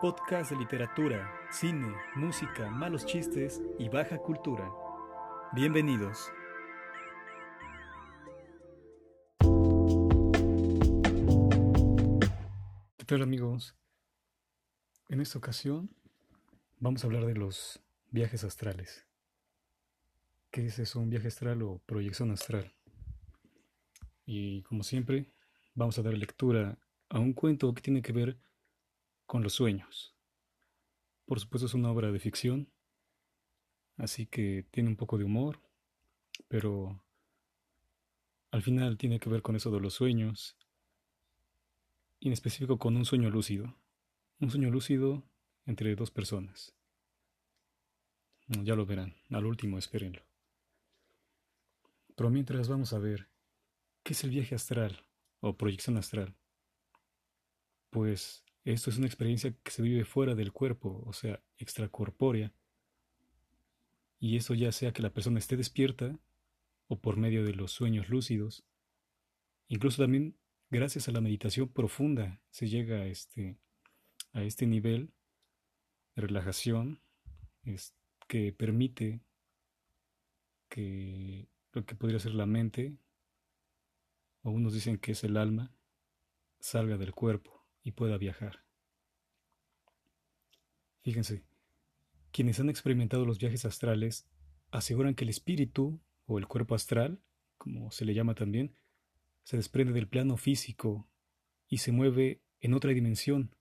podcast de literatura, cine, música, malos chistes y baja cultura. Bienvenidos. ¿Qué tal amigos? En esta ocasión vamos a hablar de los viajes astrales. ¿Qué es eso, un viaje astral o proyección astral? Y como siempre, vamos a dar lectura a un cuento que tiene que ver con los sueños. Por supuesto es una obra de ficción, así que tiene un poco de humor, pero al final tiene que ver con eso de los sueños, y en específico con un sueño lúcido. Un sueño lúcido entre dos personas. Ya lo verán, al último espérenlo. Pero mientras vamos a ver qué es el viaje astral o proyección astral. Pues esto es una experiencia que se vive fuera del cuerpo, o sea, extracorpórea. Y eso ya sea que la persona esté despierta o por medio de los sueños lúcidos. Incluso también gracias a la meditación profunda se llega a este, a este nivel de relajación que permite que lo que podría ser la mente, o unos dicen que es el alma, salga del cuerpo y pueda viajar. Fíjense, quienes han experimentado los viajes astrales aseguran que el espíritu o el cuerpo astral, como se le llama también, se desprende del plano físico y se mueve en otra dimensión,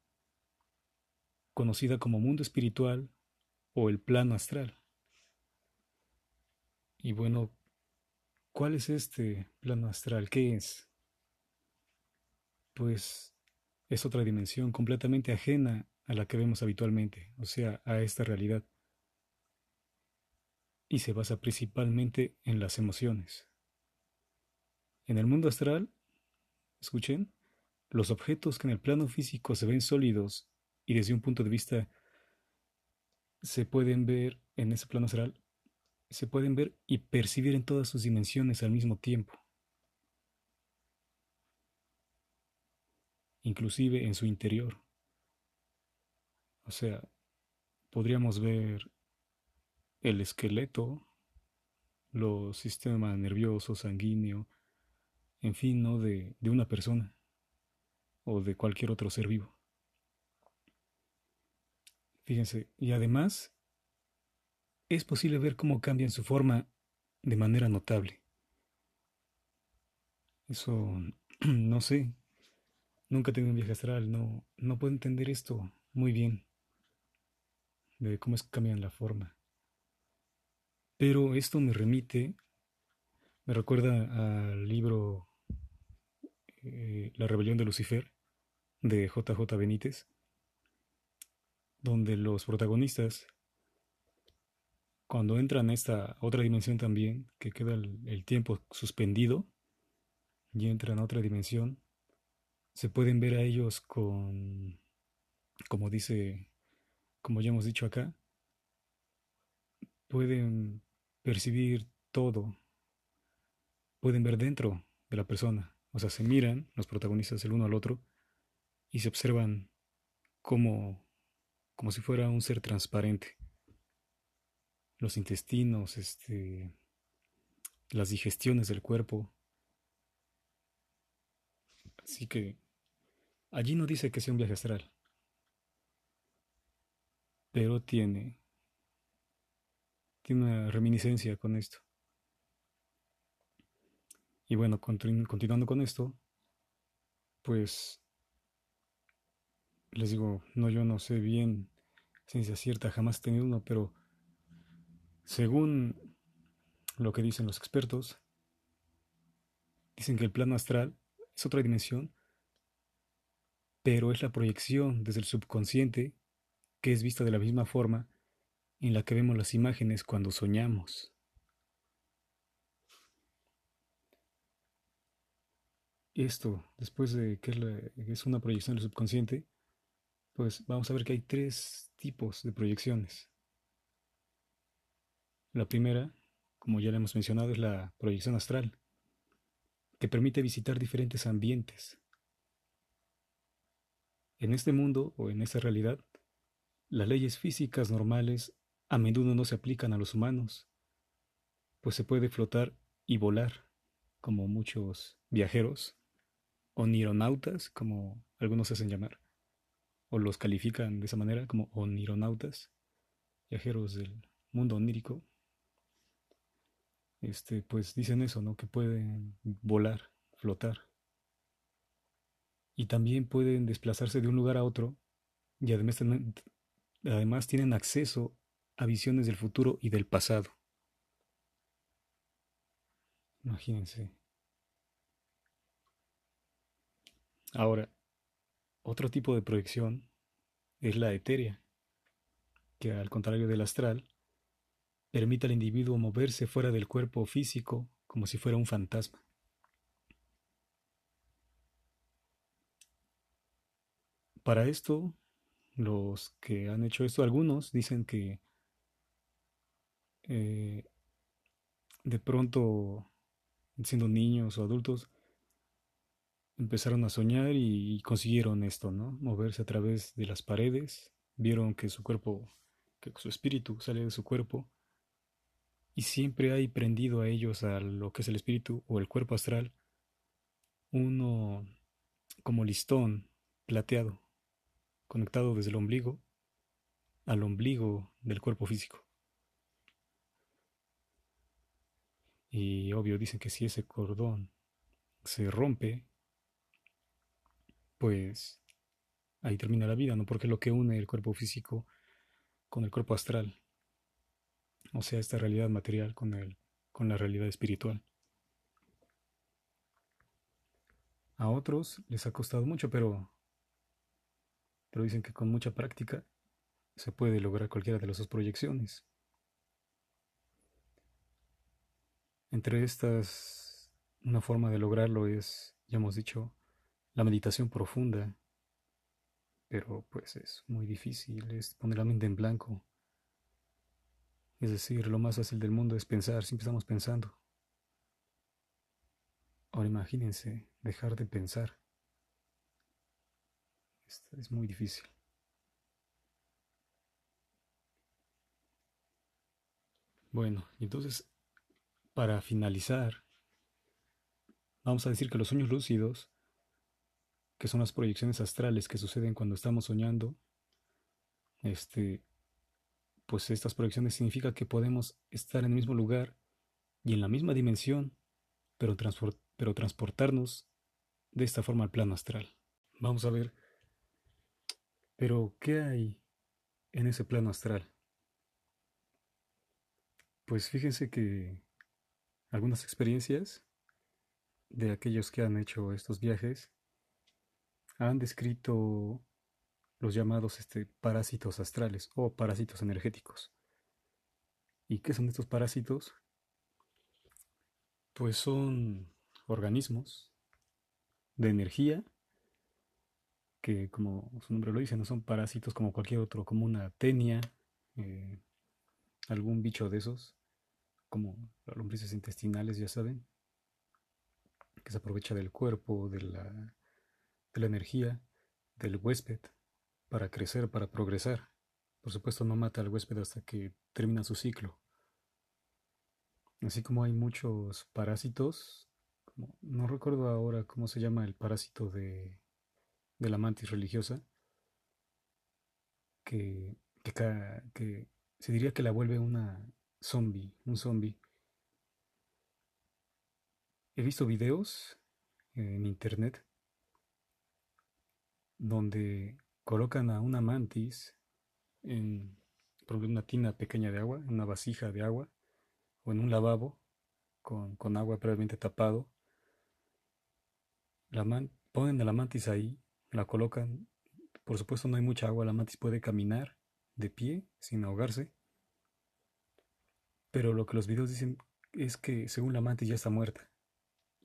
conocida como mundo espiritual o el plano astral. Y bueno, ¿cuál es este plano astral? ¿Qué es? Pues es otra dimensión completamente ajena a la que vemos habitualmente, o sea, a esta realidad. Y se basa principalmente en las emociones. En el mundo astral, escuchen, los objetos que en el plano físico se ven sólidos y desde un punto de vista se pueden ver en ese plano astral, se pueden ver y percibir en todas sus dimensiones al mismo tiempo. Inclusive en su interior. O sea, podríamos ver el esqueleto, los sistemas nervioso, sanguíneo, en fin, ¿no? De, de una persona o de cualquier otro ser vivo. Fíjense, y además es posible ver cómo cambian su forma de manera notable. Eso, no sé, Nunca he tenido un viaje astral, no, no puedo entender esto muy bien, de cómo es que cambian la forma. Pero esto me remite, me recuerda al libro eh, La rebelión de Lucifer, de JJ Benítez, donde los protagonistas, cuando entran a esta otra dimensión también, que queda el, el tiempo suspendido, y entran a otra dimensión, se pueden ver a ellos con, como dice, como ya hemos dicho acá, pueden percibir todo, pueden ver dentro de la persona, o sea, se miran los protagonistas el uno al otro y se observan como, como si fuera un ser transparente. Los intestinos, este, las digestiones del cuerpo. Así que Allí no dice que sea un viaje astral, pero tiene, tiene una reminiscencia con esto. Y bueno, continuando con esto, pues les digo, no, yo no sé bien ciencia cierta, jamás he tenido uno, pero según lo que dicen los expertos, dicen que el plano astral es otra dimensión pero es la proyección desde el subconsciente que es vista de la misma forma en la que vemos las imágenes cuando soñamos. Esto, después de que es, una proyección del subconsciente, pues vamos a ver que hay tres tipos de proyecciones. La primera, como ya le hemos mencionado, es la proyección astral, que permite visitar diferentes ambientes En este mundo o en esta realidad, las leyes físicas normales a menudo no se aplican a los humanos, pues se puede flotar y volar, como muchos viajeros, o nironautas, como algunos hacen llamar, o los califican de esa manera como onironautas, viajeros del mundo onírico, este, pues dicen eso, ¿no? Que pueden volar, flotar. Y también pueden desplazarse de un lugar a otro y además, además tienen acceso a visiones del futuro y del pasado. Imagínense. Ahora, otro tipo de proyección es la etérea, que al contrario del astral, permite al individuo moverse fuera del cuerpo físico como si fuera un fantasma. Para esto, los que han hecho esto, algunos dicen que eh, de pronto, siendo niños o adultos, empezaron a soñar y consiguieron esto, ¿no? Moverse a través de las paredes, vieron que su cuerpo, que su espíritu sale de su cuerpo y siempre hay prendido a ellos a lo que es el espíritu o el cuerpo astral uno como listón plateado, conectado desde el ombligo al ombligo del cuerpo físico. Y obvio dicen que si ese cordón se rompe, pues ahí termina la vida, ¿no? Porque lo que une el cuerpo físico con el cuerpo astral. O sea, esta realidad material con, el, con la realidad espiritual. A otros les ha costado mucho, pero, pero dicen que con mucha práctica se puede lograr cualquiera de las dos proyecciones. Entre estas, una forma de lograrlo es, ya hemos dicho, la meditación profunda, pero pues es muy difícil, es poner la mente en blanco. Es decir, lo más fácil del mundo es pensar, siempre estamos pensando. Ahora imagínense dejar de pensar. Esto es muy difícil. Bueno, entonces para finalizar, vamos a decir que los sueños lúcidos, que son las proyecciones astrales que suceden cuando estamos soñando, este, pues estas proyecciones significa que podemos estar en el mismo lugar y en la misma dimensión, pero, pero transportarnos de esta forma al plano astral. Vamos a ver, pero ¿qué hay en ese plano astral? Pues fíjense que algunas experiencias de aquellos que han hecho estos viajes han descrito los llamados este, parásitos astrales o parásitos energéticos. ¿Y qué son estos parásitos? Pues son organismos de energía que, como su nombre lo dice, no son parásitos como cualquier otro, como una tenia, eh, algún bicho de esos, como las lombrices intestinales, ya saben, que se aprovecha del cuerpo, de la, de la energía, del huésped, para crecer, para progresar. Por supuesto, no mata al huésped hasta que termina su ciclo. Así como hay muchos parásitos, no recuerdo ahora cómo se llama el parásito de, de la mantis religiosa, que, que, que se diría que la vuelve una, zombie, un zombie. He visto videos en internet donde colocan a una mantis en una tina pequeña de agua, en una vasija de agua o en un lavabo con, con agua previamente tapado. Ponen a la mantis ahí, la colocan. Por supuesto no hay mucha agua, la mantis puede caminar de pie sin ahogarse pero lo que los videos dicen es que según la mantis ya está muerta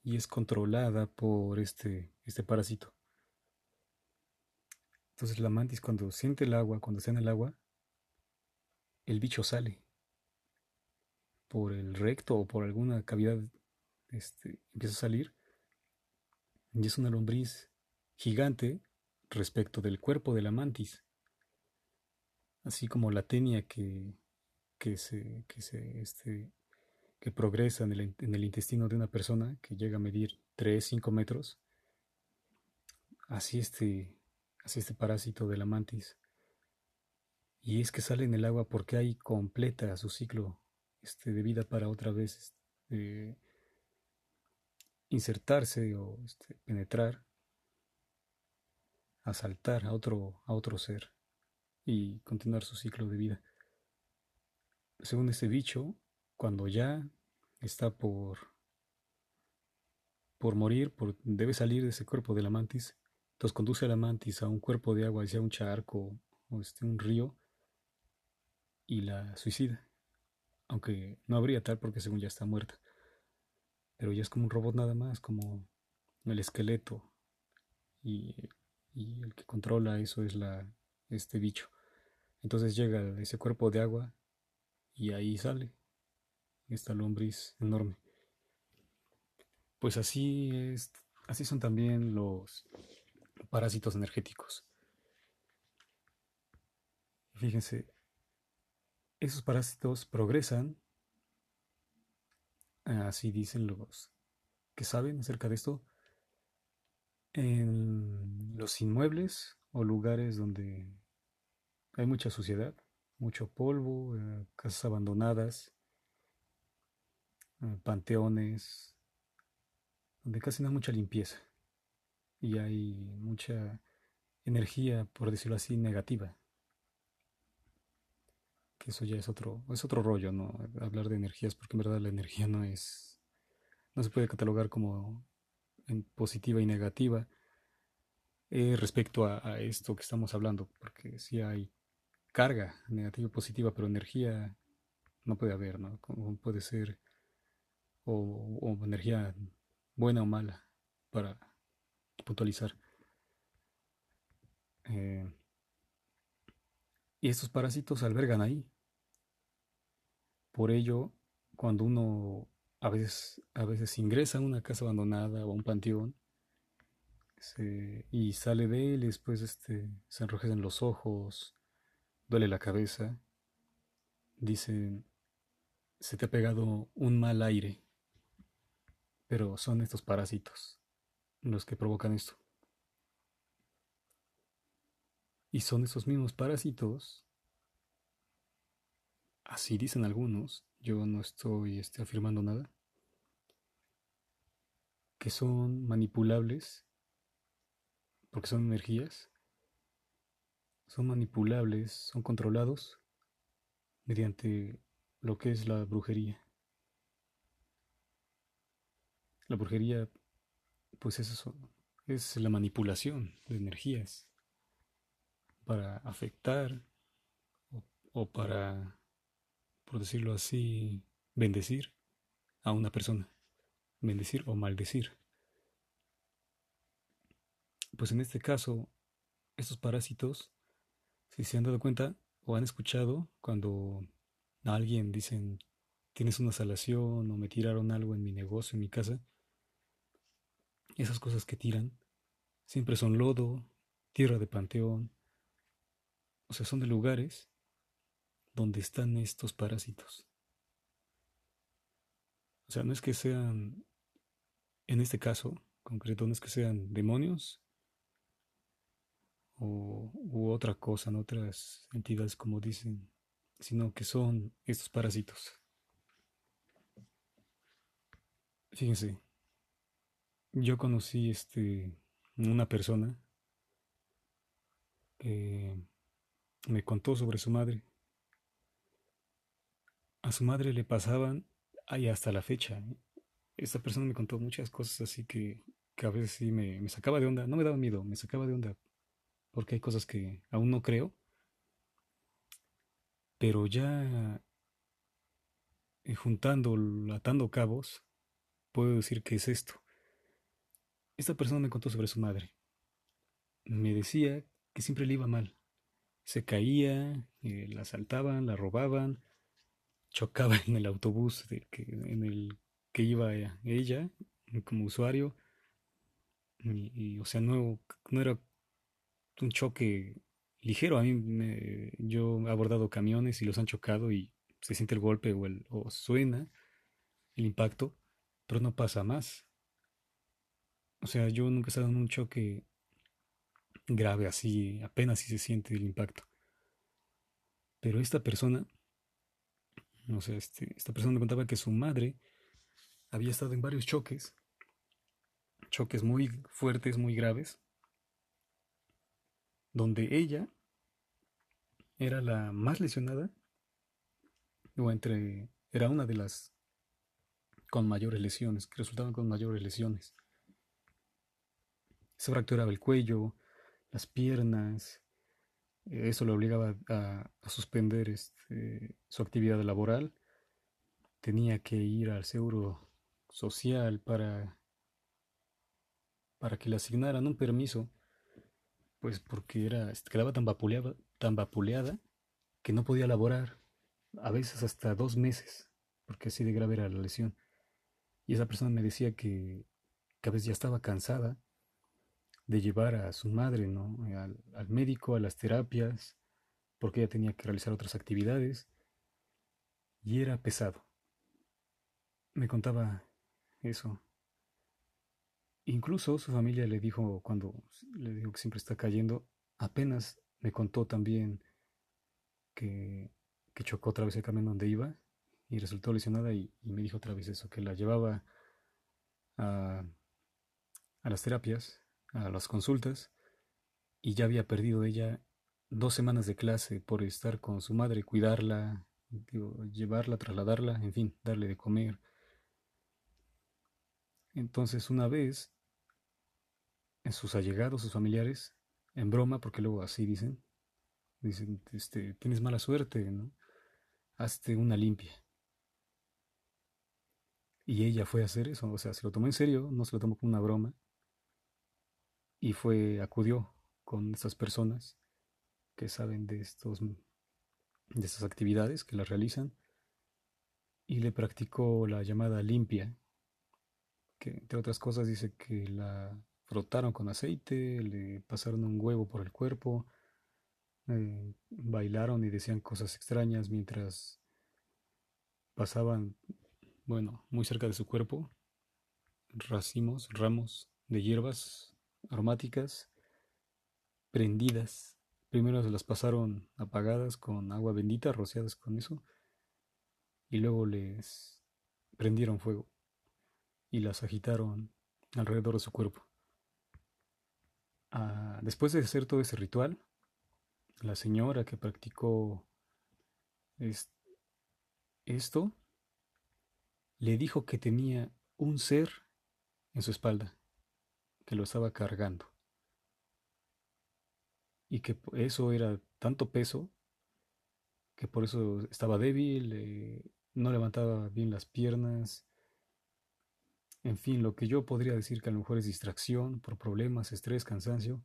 y es controlada por este, este parásito. Entonces la mantis cuando siente el agua, cuando está en el agua, el bicho sale por el recto o por alguna cavidad, este, empieza a salir y es una lombriz gigante, respecto del cuerpo de la mantis, así como la tenia que, que se, que se este, que progresa en el, en el, intestino de una persona que llega a medir 3, 5 metros, así este, así este parásito de la mantis. Y es que sale en el agua porque hay completa su ciclo este, de vida para otra vez este, insertarse o este, penetrar, asaltar a otro, a otro ser y continuar su ciclo de vida. Según este bicho, cuando ya está por, por morir, debe salir de ese cuerpo de la mantis, entonces conduce a la mantis a un cuerpo de agua, sea un charco o este, un río, y la suicida. Aunque no habría tal porque según ya está muerta. Pero ya es como un robot nada más, como el esqueleto. Y, y el que controla eso es la, este bicho. Entonces llega ese cuerpo de agua y ahí sale esta lombriz enorme. Pues así es, así son también los parásitos energéticos. Fíjense, esos parásitos progresan, así dicen los que saben acerca de esto, en los inmuebles o lugares donde hay mucha suciedad, mucho polvo, eh, casas abandonadas, eh, panteones, donde casi no hay mucha limpieza y hay mucha energía, por decirlo así, negativa. Que eso ya es otro, es otro rollo, ¿no? Hablar de energías, porque en verdad la energía no es, no se puede catalogar como en positiva y negativa eh, respecto a, esto que estamos hablando, porque si hay carga negativa y positiva, pero energía no puede haber, ¿no? Puede ser o, energía buena o mala para puntualizar. Eh, y estos parásitos albergan ahí. Por ello, cuando uno a veces, a veces ingresa a una casa abandonada o a un panteón y sale de él y después este, se enrojecen los ojos, duele la cabeza, dicen, se te ha pegado un mal aire pero son estos parásitos los que provocan esto. Y son esos mismos parásitos, así dicen algunos, yo no estoy este, afirmando nada, que son manipulables, porque son energías, son manipulables, son controlados mediante lo que es la brujería. La brujería, pues es eso, es la manipulación de energías para afectar o, para, por decirlo así, bendecir a una persona, bendecir o maldecir. Pues en este caso, estos parásitos, si se han dado cuenta o han escuchado cuando a alguien dicen, tienes una salación o me tiraron algo en mi negocio, en mi casa, esas cosas que tiran siempre son lodo, tierra de panteón, o sea, son de lugares donde están estos parásitos. O sea, no es que sean, en este caso concreto, no es que sean demonios o, u otra cosa, en otras entidades como dicen, sino que son estos parásitos. Fíjense, yo conocí este una persona que me contó sobre su madre. A su madre le pasaban, ahí hasta la fecha. ¿eh? Esta persona me contó muchas cosas así que, que a veces sí me, me, sacaba de onda. No me daba miedo, me sacaba de onda. Porque hay cosas que aún no creo. Pero ya eh, juntando, atando cabos, puedo decir que es esto. Esta persona me contó sobre su madre. Me decía que siempre le iba mal. Se caía, eh, la asaltaban, la robaban, chocaba en el autobús en el que iba ella como usuario. Y, o sea, no, no era un choque ligero. A mí me, yo he abordado camiones y los han chocado y se siente el golpe o, o suena el impacto, pero no pasa más. O sea, yo nunca he estado en un choque grave así, apenas si se siente el impacto. Pero esta persona, no sé, este, esta persona me contaba que su madre había estado en varios choques, choques muy fuertes, muy graves, donde ella era la más lesionada, o entre, era una de las con mayores lesiones, que resultaban con mayores lesiones. Se fracturaba el cuello, las piernas, eso le obligaba a, suspender este, su actividad laboral, tenía que ir al seguro social para, para que le asignaran un permiso, pues porque era, este, quedaba tan vapuleada, que no podía laborar, a veces hasta dos meses, porque así de grave era la lesión. Y esa persona me decía que, que a veces ya estaba cansada de llevar a su madre ¿no? al, al médico, a las terapias, porque ella tenía que realizar otras actividades y era pesado. Me contaba eso. Incluso su familia le dijo, cuando le dijo que siempre está cayendo, apenas me contó también que, que chocó otra vez el camión donde iba y resultó lesionada y, me dijo otra vez eso, que la llevaba a, a las terapias, a las consultas, y ya había perdido ella dos semanas de clase por estar con su madre, cuidarla, llevarla, trasladarla, en fin, darle de comer. Entonces una vez, sus allegados, sus familiares, en broma, porque luego así dicen, dicen, este, tienes mala suerte, ¿no? Hazte una limpia. Y ella fue a hacer eso, o sea, se lo tomó en serio, no se lo tomó como una broma. Y fue, acudió con estas personas que saben de estos de estas actividades que las realizan y le practicó la llamada limpia, que entre otras cosas dice que la frotaron con aceite, le pasaron un huevo por el cuerpo, eh, bailaron y decían cosas extrañas mientras pasaban bueno, muy cerca de su cuerpo, racimos, ramos de hierbas aromáticas prendidas. Primero se las pasaron apagadas con agua bendita, rociadas con eso, y luego les prendieron fuego y las agitaron alrededor de su cuerpo. Ah, después de hacer todo ese ritual, la señora que practicó esto le dijo que tenía un ser en su espalda, que lo estaba cargando. Y que eso era tanto peso que por eso estaba débil, eh, no levantaba bien las piernas. En fin, lo que yo podría decir que a lo mejor es distracción por problemas, estrés, cansancio.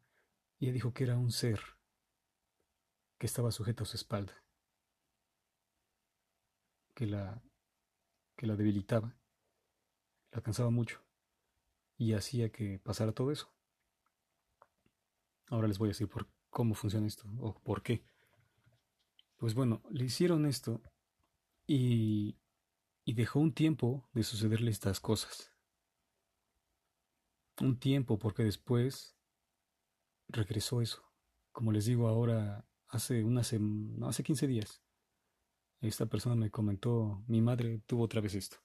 Y ella dijo que era un ser que estaba sujeto a su espalda, que la que la debilitaba, la cansaba mucho y hacía que pasara todo eso. Ahora les voy a decir por cómo funciona esto o por qué. Pues bueno, le hicieron esto y, y dejó un tiempo de sucederle estas cosas. Un tiempo porque después regresó eso. Como les digo ahora, hace, una no, hace 15 días esta persona me comentó, mi madre tuvo otra vez esto.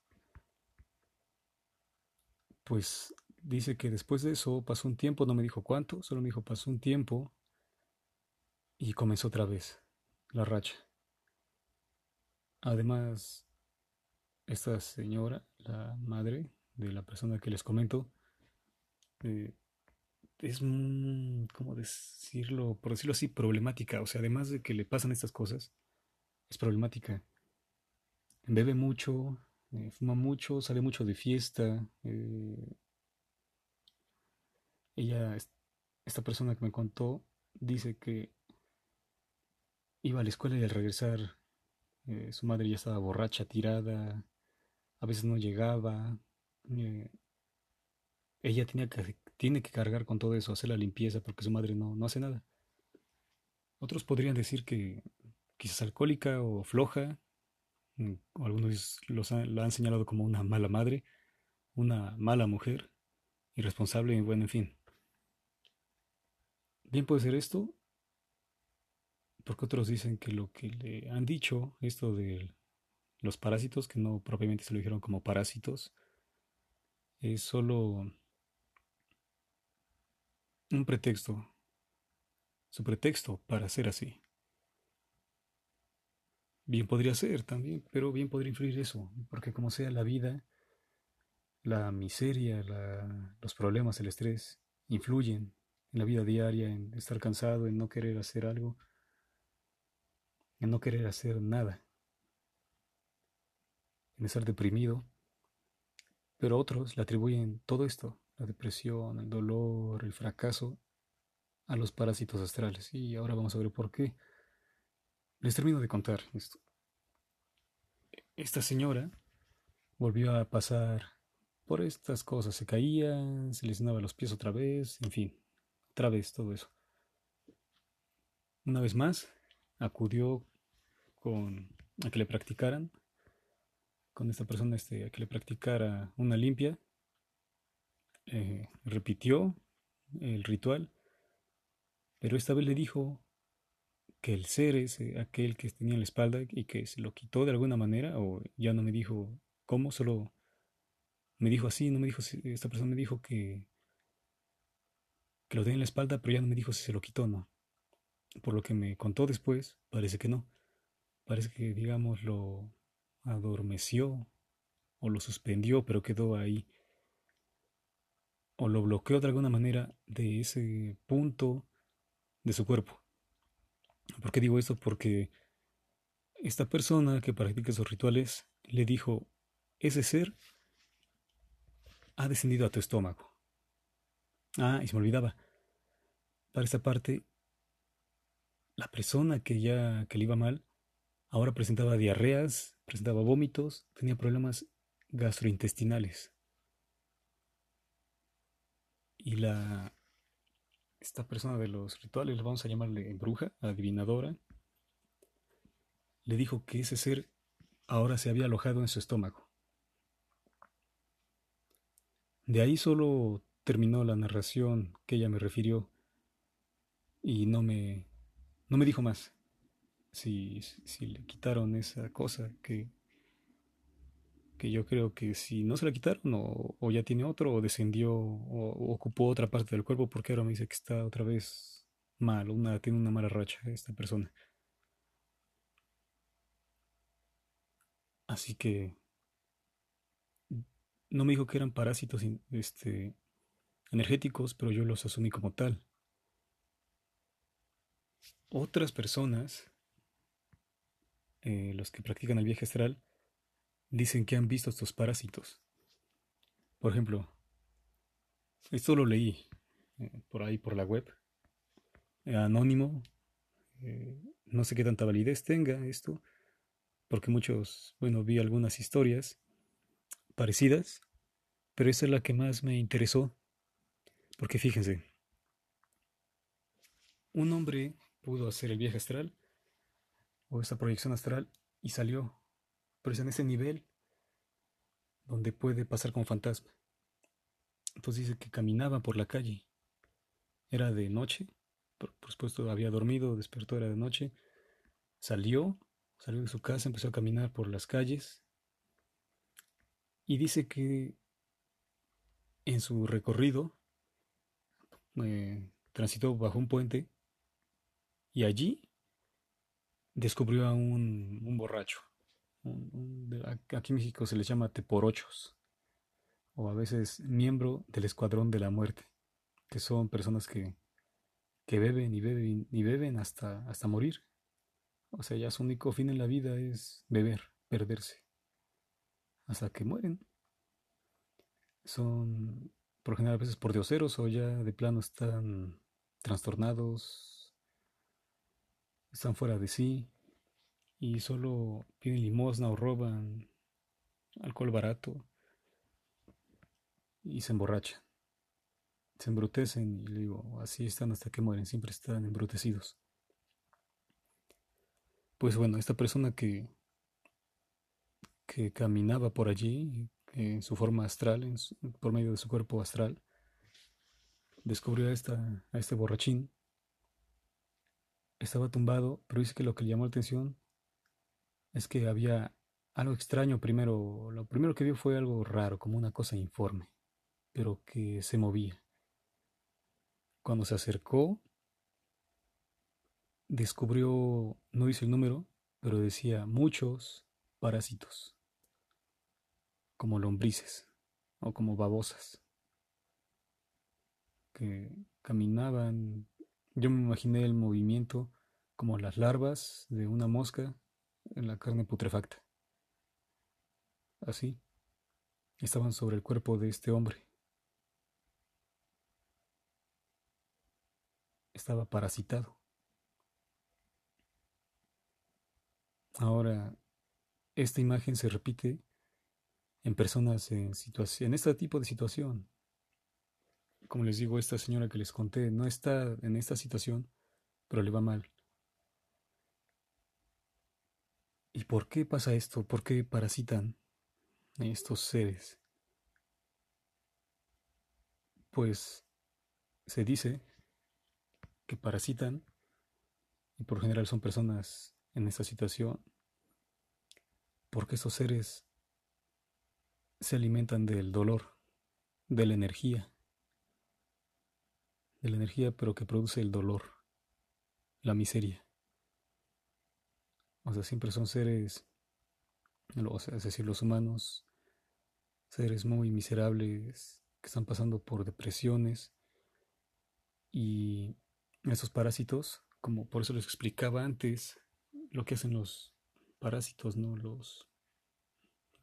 Pues dice que después de eso pasó un tiempo, no me dijo cuánto, solo me dijo pasó un tiempo y comenzó otra vez la racha. Además, esta señora, la madre de la persona que les comento, eh, es, ¿cómo decirlo? Por decirlo así, problemática. O sea, además de que le pasan estas cosas, es problemática. Bebe mucho, eh, fuma mucho, sale mucho de fiesta. Eh, ella, esta persona que me contó, dice que iba a la escuela y al regresar eh, su madre ya estaba borracha, tirada, a veces no llegaba. ella tenía que, tiene que cargar con todo eso, hacer la limpieza porque su madre no, no hace nada. Otros podrían decir que quizás alcohólica o floja, mm, algunos los la han señalado como una mala madre, una mala mujer, irresponsable y bueno, en fin. Bien puede ser esto, porque otros dicen que lo que le han dicho, esto de los parásitos, que no propiamente se lo dijeron como parásitos, es solo un pretexto, su pretexto para ser así. Bien podría ser también, pero bien podría influir eso, porque como sea la vida, la miseria, los problemas, el estrés, influyen en la vida diaria, en estar cansado, en no querer hacer algo, en no querer hacer nada, en estar deprimido. Pero otros le atribuyen todo esto, la depresión, el dolor, el fracaso, a los parásitos astrales. Y ahora vamos a ver por qué. Les termino de contar esto. Esta señora volvió a pasar por estas cosas. Se caía, se lesionaba los pies otra vez, en fin, otra vez todo eso. Una vez más, acudió con a que le practicaran, con esta persona este, a que le practicara una limpia. Eh, repitió el ritual, pero esta vez le dijo que el ser es aquel que tenía en la espalda y que se lo quitó de alguna manera, o ya no me dijo cómo, solo me dijo así, no me dijo esta persona me dijo que, lo tenía en la espalda, pero ya no me dijo si se lo quitó o no. Por lo que me contó después, parece que no. Parece que, digamos, lo adormeció o lo suspendió, pero quedó ahí. O lo bloqueó de alguna manera de ese punto de su cuerpo. ¿Por qué digo esto? Porque esta persona que practica esos rituales le dijo, ese ser ha descendido a tu estómago. Ah, y se me olvidaba. Para esta parte, la persona que ya que le iba mal, ahora presentaba diarreas, presentaba vómitos, tenía problemas gastrointestinales. Y la esta persona de los rituales, vamos a llamarle bruja, adivinadora, le dijo que ese ser ahora se había alojado en su estómago. De ahí solo terminó la narración que ella me refirió y no me, no me dijo más. Si, si le quitaron esa cosa que, que yo creo que si no se la quitaron o, ya tiene otro o descendió o, ocupó otra parte del cuerpo porque ahora me dice que está otra vez mal, una, tiene una mala racha esta persona. Así que no me dijo que eran parásitos este, energéticos, pero yo los asumí como tal. Otras personas, eh, los que practican el viaje astral, dicen que han visto estos parásitos. Por ejemplo, esto lo leí eh, por ahí por la web, eh, anónimo, no sé qué tanta validez tenga esto, porque muchos, bueno, vi algunas historias parecidas, pero esa es la que más me interesó, porque fíjense, un hombre pudo hacer el viaje astral o esta proyección astral y salió, pero es en ese nivel donde puede pasar como fantasma. Entonces dice que caminaba por la calle, era de noche, por, por supuesto había dormido, despertó, era de noche, salió, salió de su casa, empezó a caminar por las calles. Y dice que en su recorrido eh, transitó bajo un puente y allí descubrió a un, borracho. aquí en México se les llama teporochos o a veces miembro del escuadrón de la muerte, que son personas que, que beben y beben y beben hasta, hasta morir. O sea, ya su único fin en la vida es beber, perderse hasta que mueren. Son por general a veces por dioseros o ya de plano están trastornados, están fuera de sí y solo piden limosna o roban alcohol barato y se emborrachan. Se embrutecen y digo, así están hasta que mueren, siempre están embrutecidos. Pues bueno, esta persona que, que caminaba por allí en su forma astral, por medio de su cuerpo astral, descubrió a, esta, a este borrachín. Estaba tumbado, pero dice que lo que le llamó la atención es que había algo extraño primero. Lo primero que vio fue algo raro, como una cosa informe, pero que se movía. Cuando se acercó, descubrió, no dice el número, pero decía muchos parásitos, como lombrices o como babosas, que caminaban. Yo me imaginé el movimiento como las larvas de una mosca en la carne putrefacta. Así, estaban sobre el cuerpo de este hombre. Estaba parasitado. Ahora, esta imagen se repite en personas en, en este tipo de situación. Como les digo, esta señora que les conté no está en esta situación, pero le va mal. ¿Y por qué pasa esto? ¿Por qué parasitan estos seres? Pues se dice que parasitan y por general son personas en esta situación porque esos seres se alimentan del dolor, de la energía, de la energía pero que produce el dolor, la miseria. O sea, siempre son seres, es decir, los humanos, seres muy miserables que están pasando por depresiones y esos parásitos, como por eso les explicaba antes, lo que hacen los parásitos, ¿no? Los,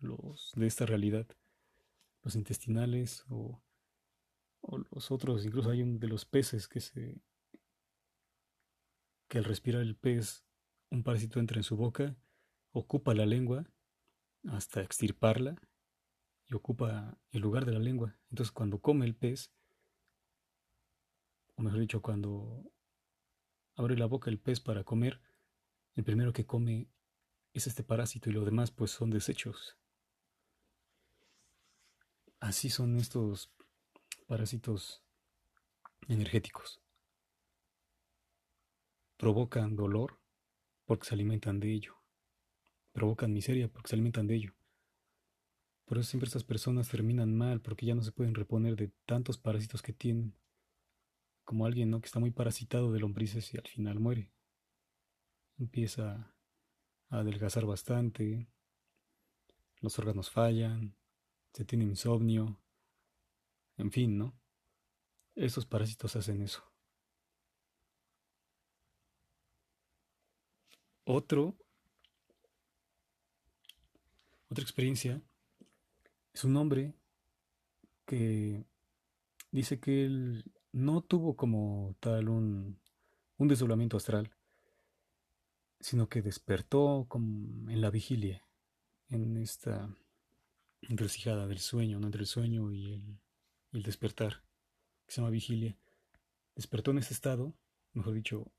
los de esta realidad, los intestinales o, o los otros, incluso hay un de los peces que se que al respirar el pez un parásito entra en su boca, ocupa la lengua hasta extirparla y ocupa el lugar de la lengua. Entonces cuando come el pez, o mejor dicho, cuando abre la boca el pez para comer, el primero que come es este parásito y lo demás pues son desechos. Así son estos parásitos energéticos. Provocan dolor porque se alimentan de ello. Provocan miseria porque se alimentan de ello. Por eso siempre estas personas terminan mal porque ya no se pueden reponer de tantos parásitos que tienen. Como alguien ¿no? que está muy parasitado de lombrices y al final muere empieza a adelgazar bastante, los órganos fallan, se tiene insomnio, en fin, ¿no? Estos parásitos hacen eso. Otro, otra experiencia es un hombre que dice que él no tuvo como tal un, un desdoblamiento astral, sino que despertó en la vigilia, en esta encrucijada del sueño, ¿no? entre el sueño y el, despertar, que se llama vigilia. Despertó en ese estado, mejor dicho,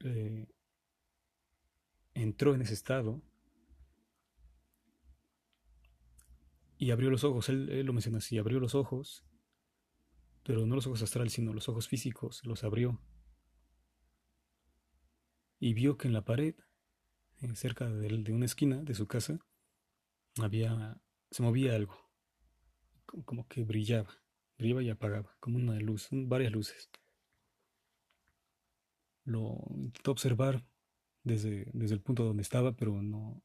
eh, entró en ese estado y abrió los ojos. Él, él, lo menciona así, abrió los ojos, pero no los ojos astrales, sino los ojos físicos, los abrió y vio que en la pared, eh, cerca de, una esquina de su casa, había, se movía algo, como que brillaba, brillaba y apagaba, como una luz, varias luces. Lo intentó observar desde, desde el punto donde estaba, pero no,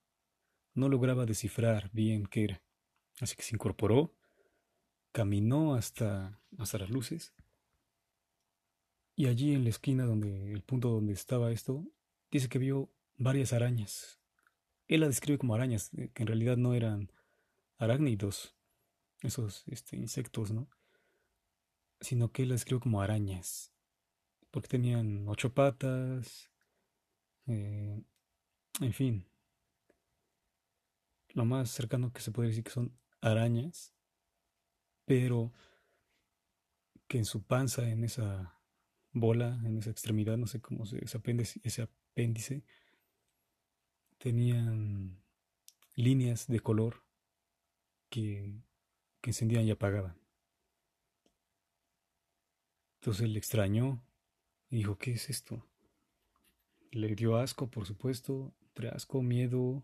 no lograba descifrar bien qué era. Así que se incorporó, caminó hasta, hasta las luces y allí en la esquina donde el punto donde estaba esto dice que vio varias arañas. Él la describe como arañas, eh, que en realidad no eran arácnidos, esos este, insectos, ¿no? Sino que él la describe como arañas, porque tenían ocho patas, eh, en fin, lo más cercano que se puede decir que son arañas, pero que en su panza, en esa bola, en esa extremidad, no sé cómo se, ese apéndice, ese apéndice, tenían líneas de color que, encendían y apagaban. Entonces él extrañó y dijo, ¿qué es esto? Le dio asco, por supuesto, entre asco, miedo,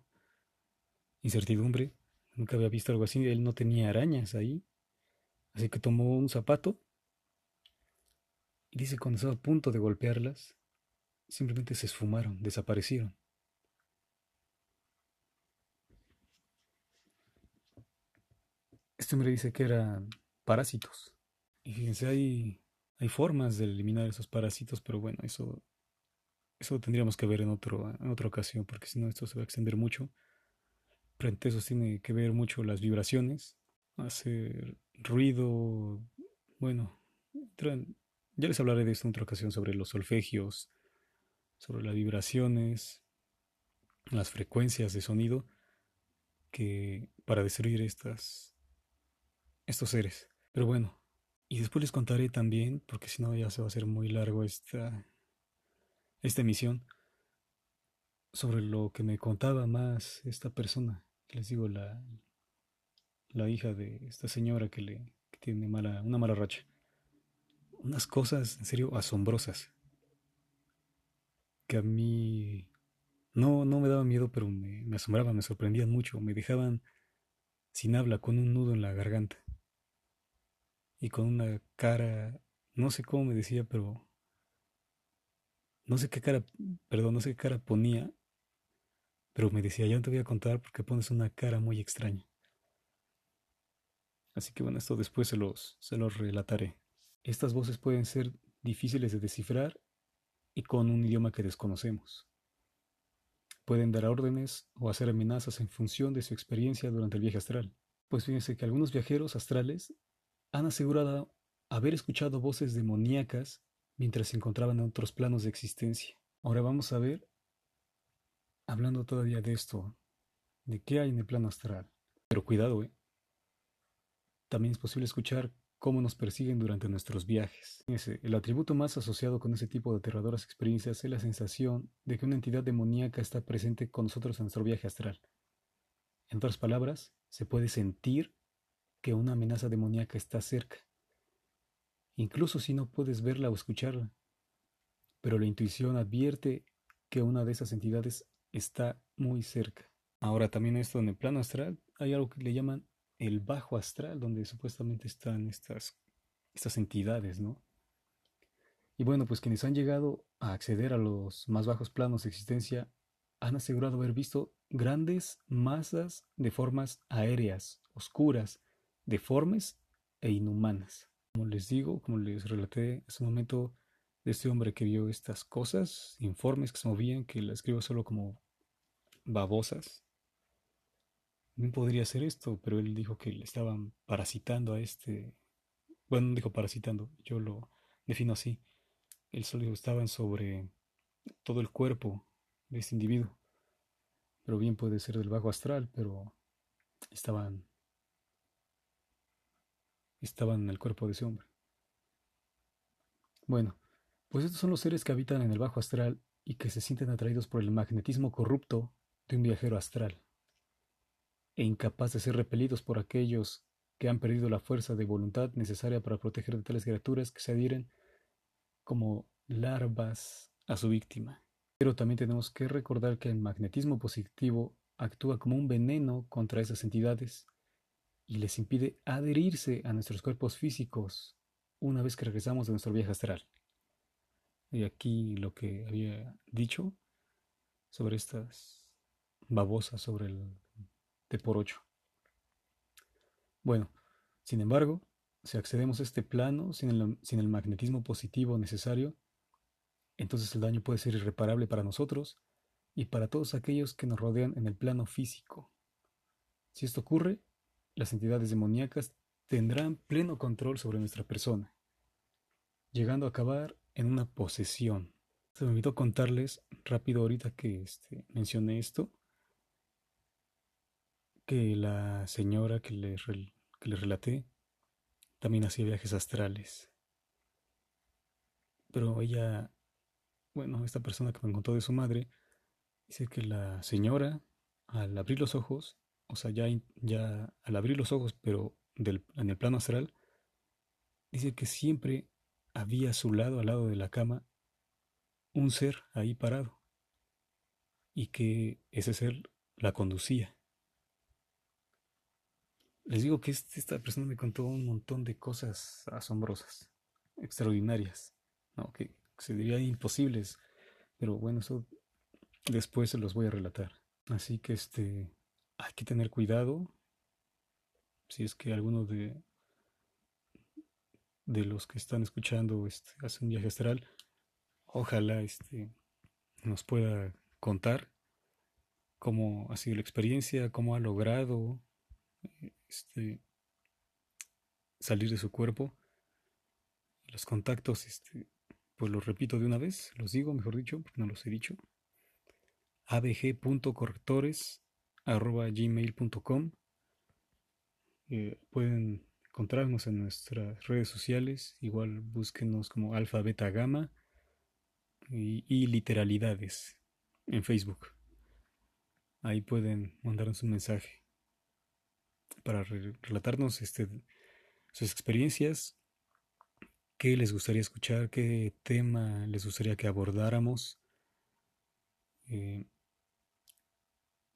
incertidumbre. Nunca había visto algo así. Él no tenía arañas ahí. Así que tomó un zapato y dice cuando estaba a punto de golpearlas, simplemente se esfumaron, desaparecieron. Este hombre dice que eran parásitos. Y fíjense, hay, hay formas de eliminar esos parásitos, pero bueno, eso, eso tendríamos que ver en, otro, en otra ocasión, porque si no esto se va a extender mucho. Frente a eso tiene que ver mucho las vibraciones, hacer ruido, bueno, ya les hablaré de esto en otra ocasión sobre los solfegios, sobre las vibraciones, las frecuencias de sonido que para destruir estas estos seres. Pero bueno, y después les contaré también, porque si no ya se va a hacer muy largo esta, esta emisión, sobre lo que me contaba más esta persona, les digo, la, la hija de esta señora que, le, que tiene mala, una mala racha. Unas cosas, en serio, asombrosas. Que a mí no, no me daban miedo, pero me, me asombraban, me sorprendían mucho, me dejaban sin habla, con un nudo en la garganta y con una cara, no sé cómo me decía, pero no sé qué cara, perdón, no sé qué cara ponía, pero me decía, ya no te voy a contar porque pones una cara muy extraña. Así que bueno, esto después se los, se los relataré. Estas voces pueden ser difíciles de descifrar y con un idioma que desconocemos. Pueden dar órdenes o hacer amenazas en función de su experiencia durante el viaje astral. Pues fíjense que algunos viajeros astrales han asegurado haber escuchado voces demoníacas mientras se encontraban en otros planos de existencia. Ahora vamos a ver, hablando todavía de esto, de qué hay en el plano astral. Pero cuidado, ¿eh? También es posible escuchar cómo nos persiguen durante nuestros viajes. el atributo más asociado con ese tipo de aterradoras experiencias es la sensación de que una entidad demoníaca está presente con nosotros en nuestro viaje astral. En otras palabras, se puede sentir que una amenaza demoníaca está cerca, incluso si no puedes verla o escucharla. Pero la intuición advierte que una de esas entidades está muy cerca. Ahora también esto en el plano astral hay algo que le llaman el bajo astral, donde supuestamente están estas, estas entidades, ¿no? Y bueno, pues quienes han llegado a acceder a los más bajos planos de existencia han asegurado haber visto grandes masas de formas aéreas, oscuras, deformes e inhumanas. Como les digo, como les relaté hace un momento de este hombre que vio estas cosas, informes que se movían, que la escribo solo como babosas. No podría ser esto, pero él dijo que le estaban parasitando a este. Bueno, no dijo parasitando, yo lo defino así. Dijo que estaban sobre todo el cuerpo de este individuo. Pero bien puede ser del bajo astral, pero estaban estaban en el cuerpo de ese hombre. Bueno, pues estos son los seres que habitan en el bajo astral y que se sienten atraídos por el magnetismo corrupto de un viajero astral, e incapaz de ser repelidos por aquellos que han perdido la fuerza de voluntad necesaria para proteger de tales criaturas que se adhieren como larvas a su víctima. Pero también tenemos que recordar que el magnetismo positivo actúa como un veneno contra esas entidades y les impide adherirse a nuestros cuerpos físicos una vez que regresamos de nuestro viaje astral. Y aquí lo que había dicho sobre estas babosas sobre el T por 8. Bueno, sin embargo, si accedemos a este plano sin el, sin el magnetismo positivo necesario, entonces el daño puede ser irreparable para nosotros y para todos aquellos que nos rodean en el plano físico. Si esto ocurre, las entidades demoníacas tendrán pleno control sobre nuestra persona, llegando a acabar en una posesión. Se me olvidó contarles rápido ahorita que este, mencioné esto, que la señora que les, que les relaté también hacía viajes astrales. Pero ella, bueno, esta persona que me contó de su madre, Dice que la señora, al abrir los ojos, o sea, ya, ya al abrir los ojos, pero en el plano astral, dice que siempre había a su lado, al lado de la cama, un ser ahí parado y que ese ser la conducía. Les digo que esta persona me contó un montón de cosas asombrosas, extraordinarias, ¿no? que se dirían imposibles, pero bueno, eso después se los voy a relatar. Así que este hay que tener cuidado si es que alguno de de los que están escuchando este, hace un viaje astral, ojalá este, nos pueda contar cómo ha sido la experiencia, cómo ha logrado este, salir de su cuerpo. Los contactos, este, pues los repito de una vez, los digo, mejor dicho, porque no los he dicho. abg.correctores.gmail.com eh, Pueden encontrarnos en nuestras redes sociales, igual búsquenos como alfa, beta, gamma y, literalidades en Facebook. Ahí pueden mandarnos un mensaje para relatarnos este, sus experiencias, qué les gustaría escuchar, qué tema les gustaría que abordáramos. Eh,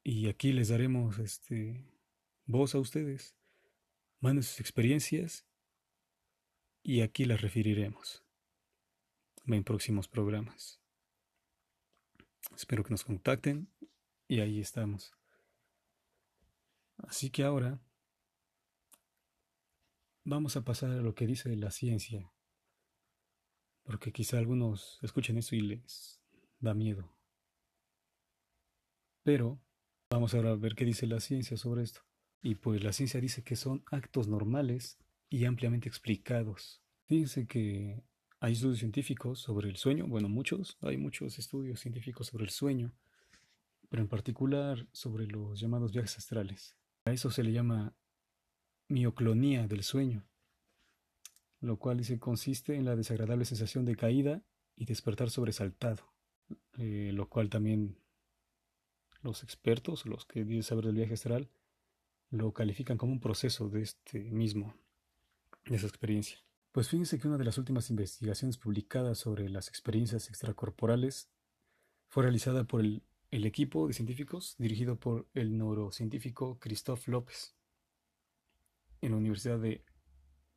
y aquí les daremos este, voz a ustedes. Manden sus experiencias y aquí las referiremos en próximos programas. Espero que nos contacten y ahí estamos. Así que ahora vamos a pasar a lo que dice la ciencia, porque quizá algunos escuchen esto y les da miedo. Pero vamos a ver qué dice la ciencia sobre esto. Y pues la ciencia dice que son actos normales y ampliamente explicados. Fíjense que hay estudios científicos sobre el sueño, bueno, muchos, hay muchos estudios científicos sobre el sueño, pero en particular sobre los llamados viajes astrales. A eso se le llama mioclonía del sueño, lo cual dice consiste en la desagradable sensación de caída y despertar sobresaltado, eh, lo cual también los expertos, los que dicen saber del viaje astral, lo califican como un proceso de este mismo, de esa experiencia. Pues fíjense que una de las últimas investigaciones publicadas sobre las experiencias extracorporales fue realizada por el, equipo de científicos dirigido por el neurocientífico Christophe López en la Universidad de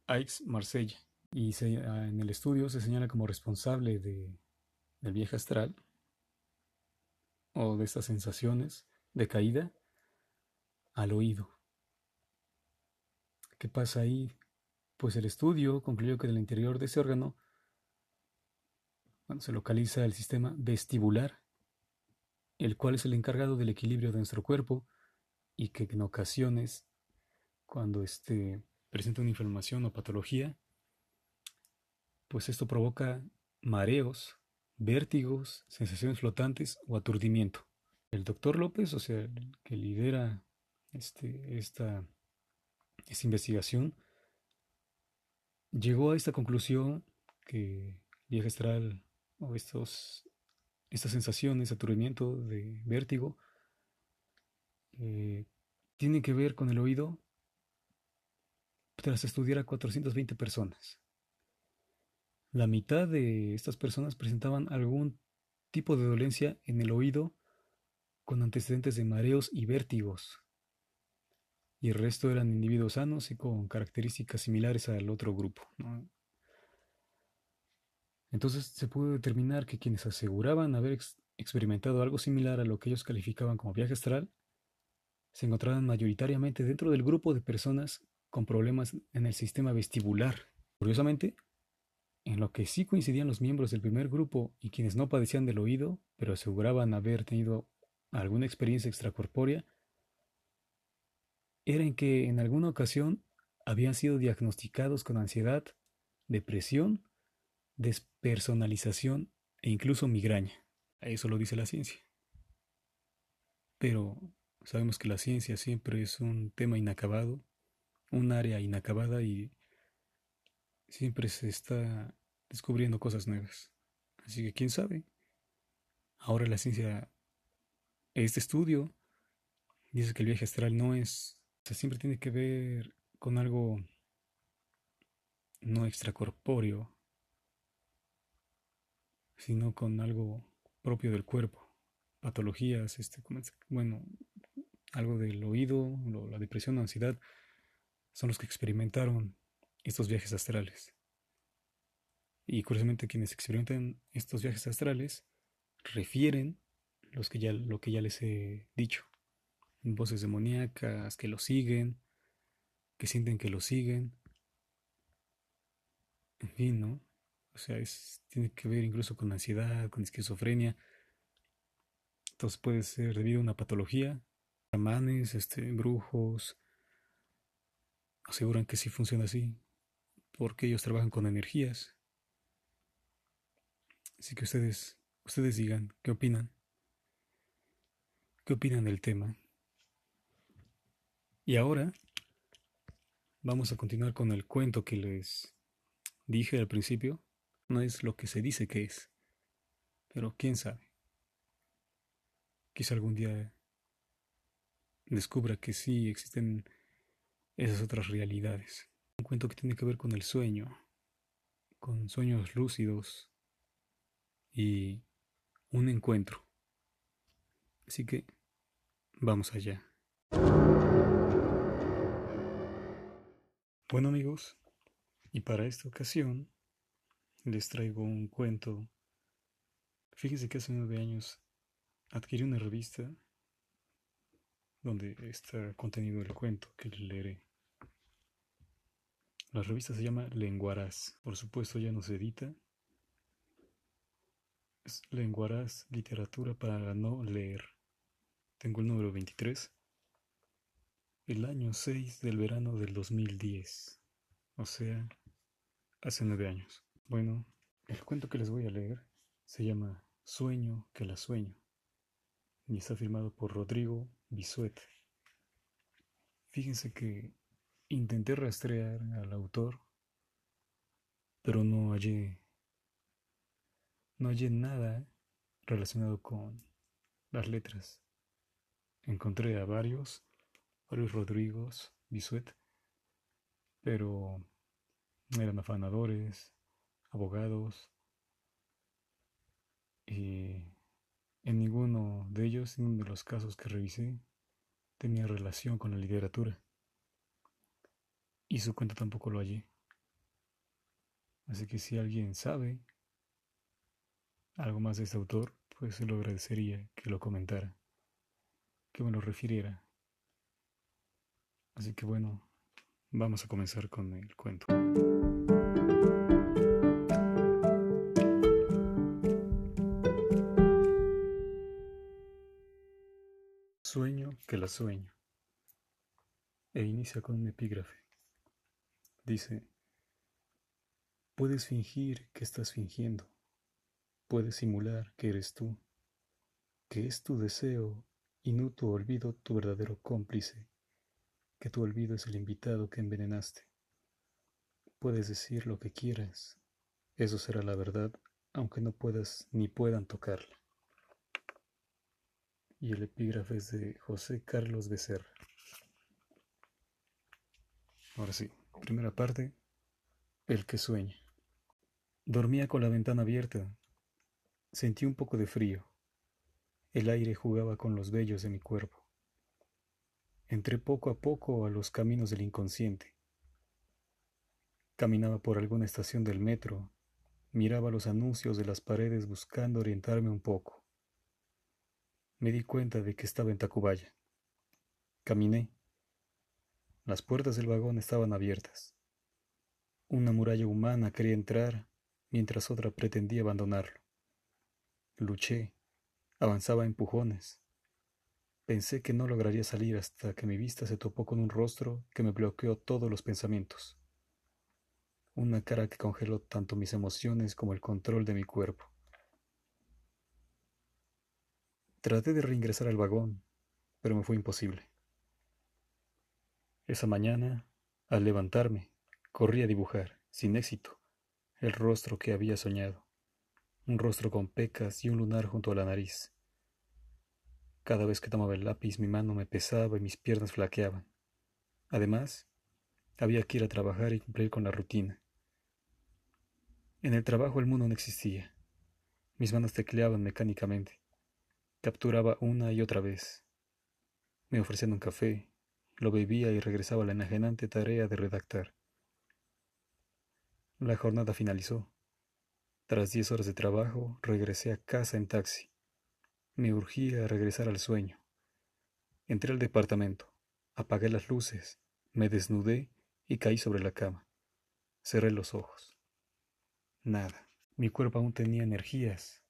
Aix-Marsella. Y en el estudio se señala como responsable de, del viaje astral o de estas sensaciones de caída al oído. ¿Qué pasa ahí? Pues el estudio concluyó que en el interior de ese órgano se localiza el sistema vestibular, el cual es el encargado del equilibrio de nuestro cuerpo y que en ocasiones, cuando este presenta una inflamación o patología, pues esto provoca mareos, vértigos, sensaciones flotantes o aturdimiento. El doctor López, o sea, el que lidera este, esta esta investigación, llegó a esta conclusión que viaje astral o estos, estas sensaciones, aturdimiento, de vértigo, eh, tienen que ver con el oído tras estudiar a 420 personas. La mitad de estas personas presentaban algún tipo de dolencia en el oído con antecedentes de mareos y vértigos y el resto eran individuos sanos y con características similares al otro grupo. Entonces se pudo determinar que quienes aseguraban haber experimentado algo similar a lo que ellos calificaban como viaje astral, se encontraban mayoritariamente dentro del grupo de personas con problemas en el sistema vestibular. Curiosamente, en lo que sí coincidían los miembros del primer grupo y quienes no padecían del oído, pero aseguraban haber tenido alguna experiencia extracorpórea, era en que en alguna ocasión habían sido diagnosticados con ansiedad, depresión, despersonalización e incluso migraña. Eso lo dice la ciencia. Pero sabemos que la ciencia siempre es un tema inacabado, un área inacabada y siempre se está descubriendo cosas nuevas. Así que quién sabe. Ahora la ciencia este estudio dice que el viaje astral no es, o sea, siempre tiene que ver con algo no extracorpóreo, sino con algo propio del cuerpo, patologías, este, bueno, algo del oído, la depresión o ansiedad, son los que experimentaron estos viajes astrales. Y curiosamente quienes experimentan estos viajes astrales refieren los que ya, lo que ya les he dicho. Voces demoníacas que lo siguen, que sienten que lo siguen. En fin, ¿no? O sea, tiene que ver incluso con ansiedad, con esquizofrenia. Entonces puede ser debido a una patología. Chamanes, este, brujos, aseguran que sí funciona así, porque ellos trabajan con energías. Así que ustedes, ustedes digan, ¿qué opinan? ¿Qué opinan del tema? Y ahora vamos a continuar con el cuento que les dije al principio no es lo que se dice que es. Pero quién sabe. Quizá algún día descubra que sí existen esas otras realidades. Un cuento que tiene que ver con el sueño, con sueños lúcidos y un encuentro. Así que vamos allá. Bueno amigos, y para esta ocasión les traigo un cuento. Fíjense que hace nueve años adquirí una revista donde está contenido el cuento que leeré. La revista se llama Lenguaraz. Por supuesto ya no se edita. Es Lenguaraz, literatura para no leer. Tengo el número 23. El año 6 del verano del 2010. O sea, hace nueve años. Bueno, el cuento que les voy a leer se llama Sueño que la sueño y está firmado por Rodrigo Bisuet. Fíjense que intenté rastrear al autor, pero no hallé no hallé nada relacionado con las letras. Encontré a varios, varios Rodrigos Bisuet, pero eran afanadores, abogados, y en ninguno de ellos, en ninguno de los casos que revisé, tenía relación con la literatura. Y su cuenta tampoco lo hallé. Así que si alguien sabe algo más de este autor, pues se lo agradecería que lo comentara, que me lo refiriera. Así que bueno, vamos a comenzar con el cuento. Sueño que la sueño. E inicia con un epígrafe. Dice, puedes fingir que estás fingiendo, puedes simular que eres tú, que es tu deseo y no tu olvido tu verdadero cómplice, que tu olvido es el invitado que envenenaste. Puedes decir lo que quieras, eso será la verdad, aunque no puedas ni puedan tocarla y el epígrafe es de José Carlos Becerra. Ahora sí, primera parte, el que sueña. Dormía con la ventana abierta. Sentí un poco de frío. El aire jugaba con los vellos de mi cuerpo. Entré poco a poco a los caminos del inconsciente. Caminaba por alguna estación del metro, miraba los anuncios de las paredes buscando orientarme un poco me di cuenta de que estaba en Tacubaya. Caminé. Las puertas del vagón estaban abiertas. Una muralla humana quería entrar mientras otra pretendía abandonarlo. Luché, avanzaba a empujones. Pensé que no lograría salir hasta que mi vista se topó con un rostro que me bloqueó todos los pensamientos. Una cara que congeló tanto mis emociones como el control de mi cuerpo. Traté de reingresar al vagón, pero me fue imposible. Esa mañana, al levantarme, corrí a dibujar, sin éxito, el rostro que había soñado, un rostro con pecas y un lunar junto a la nariz. Cada vez que tomaba el lápiz mi mano me pesaba y mis piernas flaqueaban. Además, había que ir a trabajar y cumplir con la rutina. En el trabajo el mundo no existía. Mis manos tecleaban mecánicamente. Capturaba una y otra vez. Me ofrecían un café, lo bebía y regresaba a la enajenante tarea de redactar. La jornada finalizó. Tras diez horas de trabajo, regresé a casa en taxi. Me urgía regresar al sueño. Entré al departamento, apagué las luces, me desnudé y caí sobre la cama. Cerré los ojos. Nada. Mi cuerpo aún tenía energías.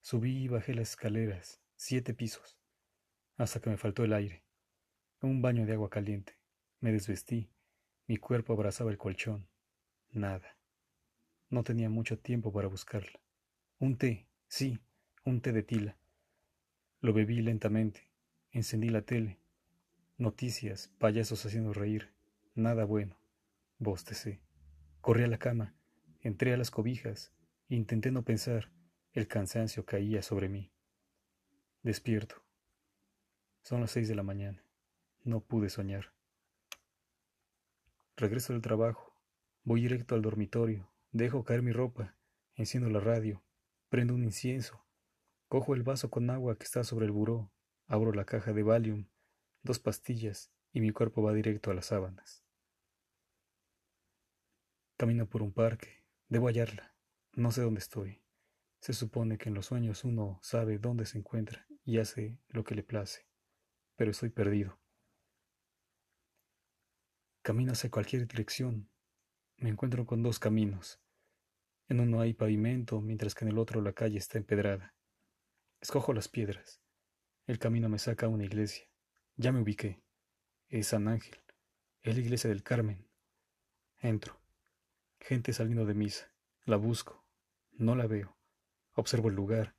Subí y bajé las escaleras, siete pisos, hasta que me faltó el aire. Un baño de agua caliente. Me desvestí. Mi cuerpo abrazaba el colchón. Nada. No tenía mucho tiempo para buscarla. Un té, sí, un té de tila. Lo bebí lentamente. Encendí la tele. Noticias, payasos haciendo reír. Nada bueno. Bostecé. Corrí a la cama. Entré a las cobijas. Intenté no pensar. El cansancio caía sobre mí. Despierto. Son las seis de la mañana. No pude soñar. Regreso del trabajo. Voy directo al dormitorio. Dejo caer mi ropa. Enciendo la radio. Prendo un incienso. Cojo el vaso con agua que está sobre el buró. Abro la caja de Valium. Dos pastillas. Y mi cuerpo va directo a las sábanas. Camino por un parque. Debo hallarla. No sé dónde estoy. Se supone que en los sueños uno sabe dónde se encuentra y hace lo que le place, pero estoy perdido. Camino hacia cualquier dirección. Me encuentro con dos caminos. En uno hay pavimento, mientras que en el otro la calle está empedrada. Escojo las piedras. El camino me saca a una iglesia. Ya me ubiqué. Es San Ángel. Es la iglesia del Carmen. Entro. Gente saliendo de misa. La busco. No la veo. Observo el lugar.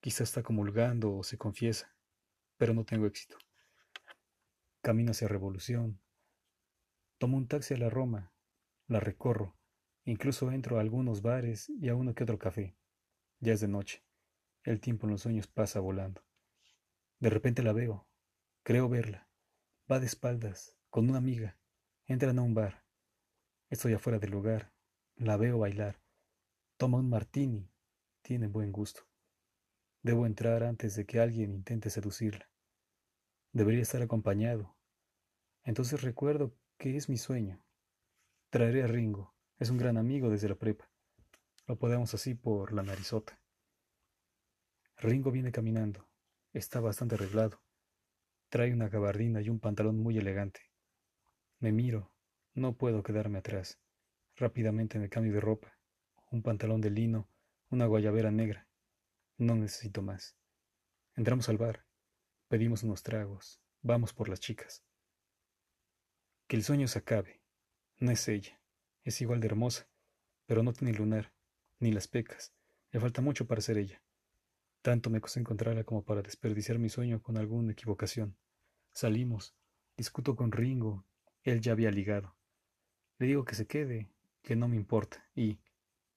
Quizá está comulgando o se confiesa, pero no tengo éxito. Camino hacia Revolución. Tomo un taxi a la Roma. La recorro. Incluso entro a algunos bares y a uno que otro café. Ya es de noche. El tiempo en los sueños pasa volando. De repente la veo. Creo verla. Va de espaldas, con una amiga. Entran a un bar. Estoy afuera del lugar. La veo bailar. Toma un martini tiene buen gusto. Debo entrar antes de que alguien intente seducirla. Debería estar acompañado. Entonces recuerdo que es mi sueño. Traeré a Ringo. Es un gran amigo desde la prepa. Lo podemos así por la narizota. Ringo viene caminando. Está bastante arreglado. Trae una gabardina y un pantalón muy elegante. Me miro. No puedo quedarme atrás. Rápidamente me cambio de ropa. Un pantalón de lino una guayabera negra. No necesito más. Entramos al bar. Pedimos unos tragos. Vamos por las chicas. Que el sueño se acabe. No es ella. Es igual de hermosa, pero no tiene lunar, ni las pecas. Le falta mucho para ser ella. Tanto me costó encontrarla como para desperdiciar mi sueño con alguna equivocación. Salimos. Discuto con Ringo. Él ya había ligado. Le digo que se quede, que no me importa, y,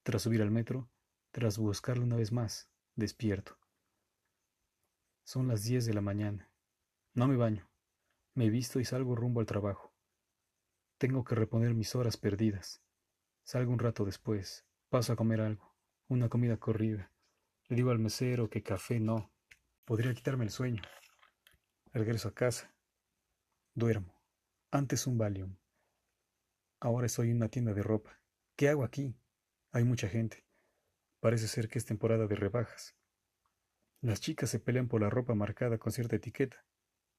tras subir al metro, tras buscarlo una vez más, despierto. Son las diez de la mañana. No me baño. Me visto y salgo rumbo al trabajo. Tengo que reponer mis horas perdidas. Salgo un rato después. Paso a comer algo. Una comida corrida. Le digo al mesero que café no. Podría quitarme el sueño. Regreso a casa. Duermo. Antes un Valium. Ahora estoy en una tienda de ropa. ¿Qué hago aquí? Hay mucha gente. Parece ser que es temporada de rebajas. Las chicas se pelean por la ropa marcada con cierta etiqueta,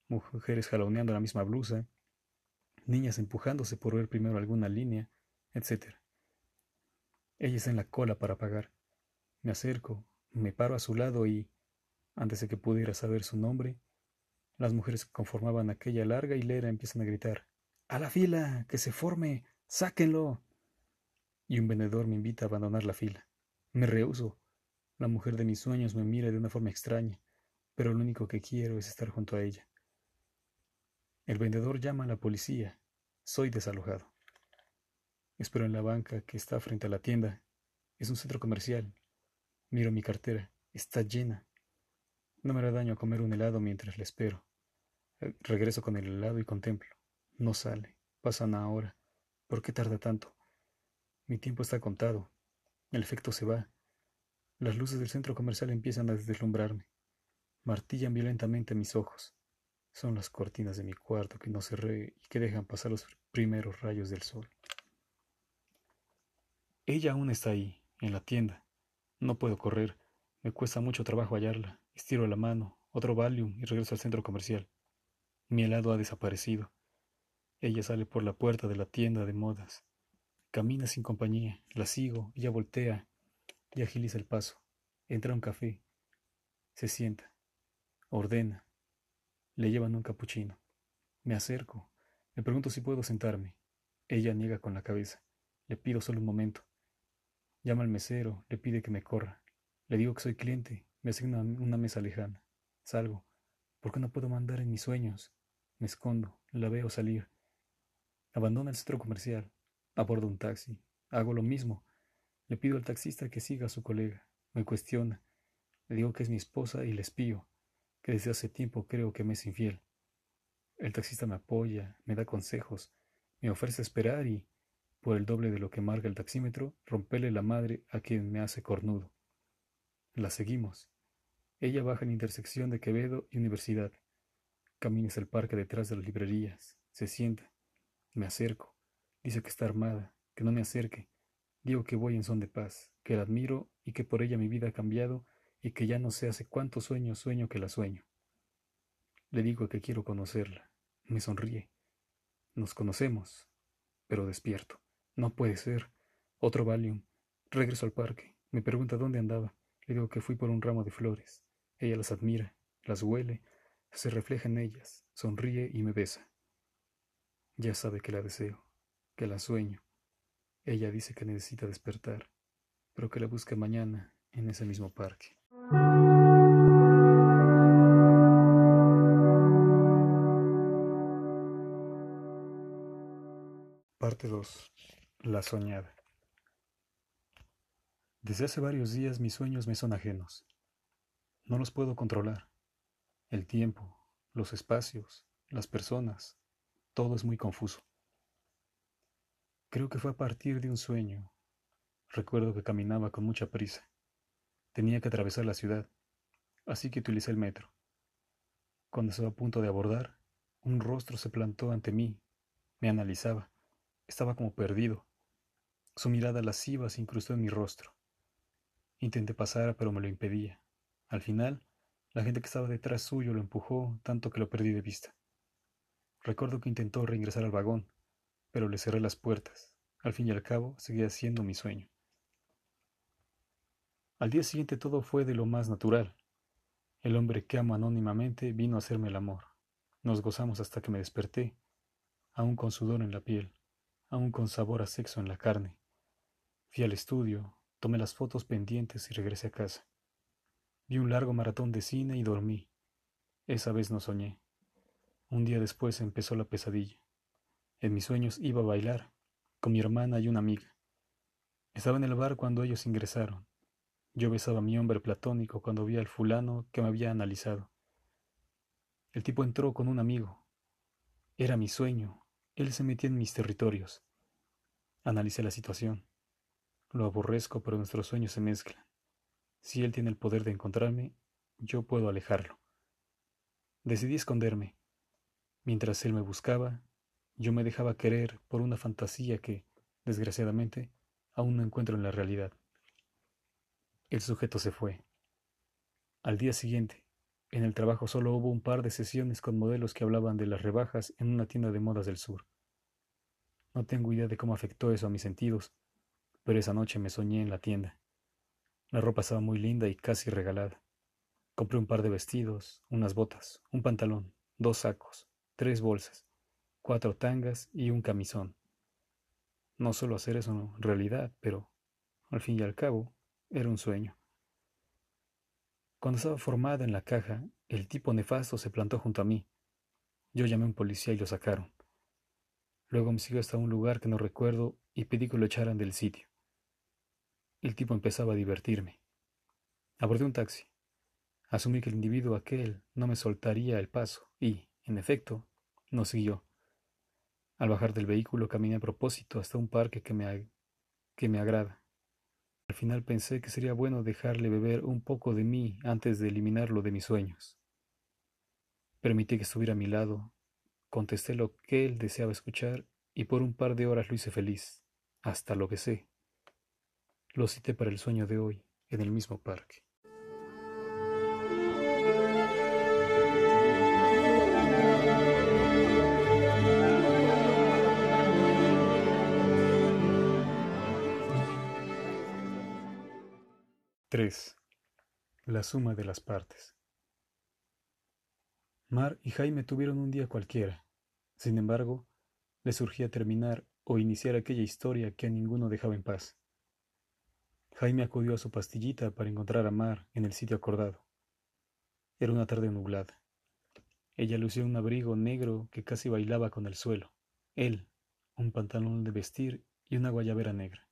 mujeres jaloneando la misma blusa, niñas empujándose por ver primero alguna línea, etc. Ella está en la cola para pagar. Me acerco, me paro a su lado y, antes de que pudiera saber su nombre, las mujeres que conformaban aquella larga hilera empiezan a gritar ¡A la fila! ¡Que se forme! ¡Sáquenlo! Y un vendedor me invita a abandonar la fila. Me rehuso. La mujer de mis sueños me mira de una forma extraña, pero lo único que quiero es estar junto a ella. El vendedor llama a la policía. Soy desalojado. Espero en la banca que está frente a la tienda. Es un centro comercial. Miro mi cartera. Está llena. No me hará daño comer un helado mientras le espero. Eh, regreso con el helado y contemplo. No sale. Pasa una hora. ¿Por qué tarda tanto? Mi tiempo está contado. El efecto se va. Las luces del centro comercial empiezan a deslumbrarme. Martillan violentamente mis ojos. Son las cortinas de mi cuarto que no cerré y que dejan pasar los primeros rayos del sol. Ella aún está ahí, en la tienda. No puedo correr. Me cuesta mucho trabajo hallarla. Estiro la mano, otro Valium y regreso al centro comercial. Mi helado ha desaparecido. Ella sale por la puerta de la tienda de modas. Camina sin compañía. La sigo. Ella voltea y agiliza el paso. Entra a un café. Se sienta. Ordena. Le llevan un capuchino. Me acerco. Me pregunto si puedo sentarme. Ella niega con la cabeza. Le pido solo un momento. Llama al mesero, le pide que me corra. Le digo que soy cliente, me asigna una mesa lejana. Salgo. ¿Por qué no puedo mandar en mis sueños? Me escondo, la veo salir. Abandona el centro comercial. Abordo un taxi. Hago lo mismo. Le pido al taxista que siga a su colega. Me cuestiona. Le digo que es mi esposa y le espío, que desde hace tiempo creo que me es infiel. El taxista me apoya, me da consejos, me ofrece esperar y, por el doble de lo que marca el taxímetro, rompele la madre a quien me hace cornudo. La seguimos. Ella baja en intersección de Quevedo y Universidad. Camina hacia el parque detrás de las librerías. Se sienta. Me acerco. Dice que está armada, que no me acerque. Digo que voy en son de paz, que la admiro y que por ella mi vida ha cambiado y que ya no sé hace cuántos sueños sueño que la sueño. Le digo que quiero conocerla. Me sonríe. Nos conocemos, pero despierto. No puede ser. Otro Valium. Regreso al parque. Me pregunta dónde andaba. Le digo que fui por un ramo de flores. Ella las admira, las huele, se refleja en ellas, sonríe y me besa. Ya sabe que la deseo, que la sueño. Ella dice que necesita despertar, pero que la busque mañana en ese mismo parque. Parte 2. La soñada. Desde hace varios días mis sueños me son ajenos. No los puedo controlar. El tiempo, los espacios, las personas, todo es muy confuso. Creo que fue a partir de un sueño. Recuerdo que caminaba con mucha prisa. Tenía que atravesar la ciudad, así que utilicé el metro. Cuando estaba a punto de abordar, un rostro se plantó ante mí, me analizaba. Estaba como perdido. Su mirada lasciva se incrustó en mi rostro. Intenté pasar, pero me lo impedía. Al final, la gente que estaba detrás suyo lo empujó tanto que lo perdí de vista. Recuerdo que intentó reingresar al vagón, pero le cerré las puertas. Al fin y al cabo, seguía siendo mi sueño. Al día siguiente todo fue de lo más natural. El hombre que amo anónimamente vino a hacerme el amor. Nos gozamos hasta que me desperté, aún con sudor en la piel aún con sabor a sexo en la carne. Fui al estudio, tomé las fotos pendientes y regresé a casa. Vi un largo maratón de cine y dormí. Esa vez no soñé. Un día después empezó la pesadilla. En mis sueños iba a bailar, con mi hermana y una amiga. Estaba en el bar cuando ellos ingresaron. Yo besaba a mi hombre platónico cuando vi al fulano que me había analizado. El tipo entró con un amigo. Era mi sueño, él se metía en mis territorios. Analicé la situación. Lo aborrezco, pero nuestros sueños se mezclan. Si él tiene el poder de encontrarme, yo puedo alejarlo. Decidí esconderme. Mientras él me buscaba, yo me dejaba querer por una fantasía que, desgraciadamente, aún no encuentro en la realidad. El sujeto se fue. Al día siguiente, en el trabajo solo hubo un par de sesiones con modelos que hablaban de las rebajas en una tienda de modas del sur. No tengo idea de cómo afectó eso a mis sentidos, pero esa noche me soñé en la tienda. La ropa estaba muy linda y casi regalada. Compré un par de vestidos, unas botas, un pantalón, dos sacos, tres bolsas, cuatro tangas y un camisón. No suelo hacer eso en realidad, pero al fin y al cabo era un sueño. Cuando estaba formada en la caja, el tipo nefasto se plantó junto a mí. Yo llamé a un policía y lo sacaron. Luego me siguió hasta un lugar que no recuerdo y pedí que lo echaran del sitio. El tipo empezaba a divertirme. Abordé un taxi. Asumí que el individuo aquel no me soltaría el paso y, en efecto, no siguió. Al bajar del vehículo caminé a propósito hasta un parque que me, que me agrada. Al final pensé que sería bueno dejarle beber un poco de mí antes de eliminarlo de mis sueños. Permití que estuviera a mi lado, contesté lo que él deseaba escuchar y por un par de horas lo hice feliz, hasta lo besé. Lo cité para el sueño de hoy, en el mismo parque. 3. La suma de las partes. Mar y Jaime tuvieron un día cualquiera. Sin embargo, le surgía terminar o iniciar aquella historia que a ninguno dejaba en paz. Jaime acudió a su pastillita para encontrar a Mar en el sitio acordado. Era una tarde nublada. Ella lucía un abrigo negro que casi bailaba con el suelo. Él, un pantalón de vestir y una guayabera negra.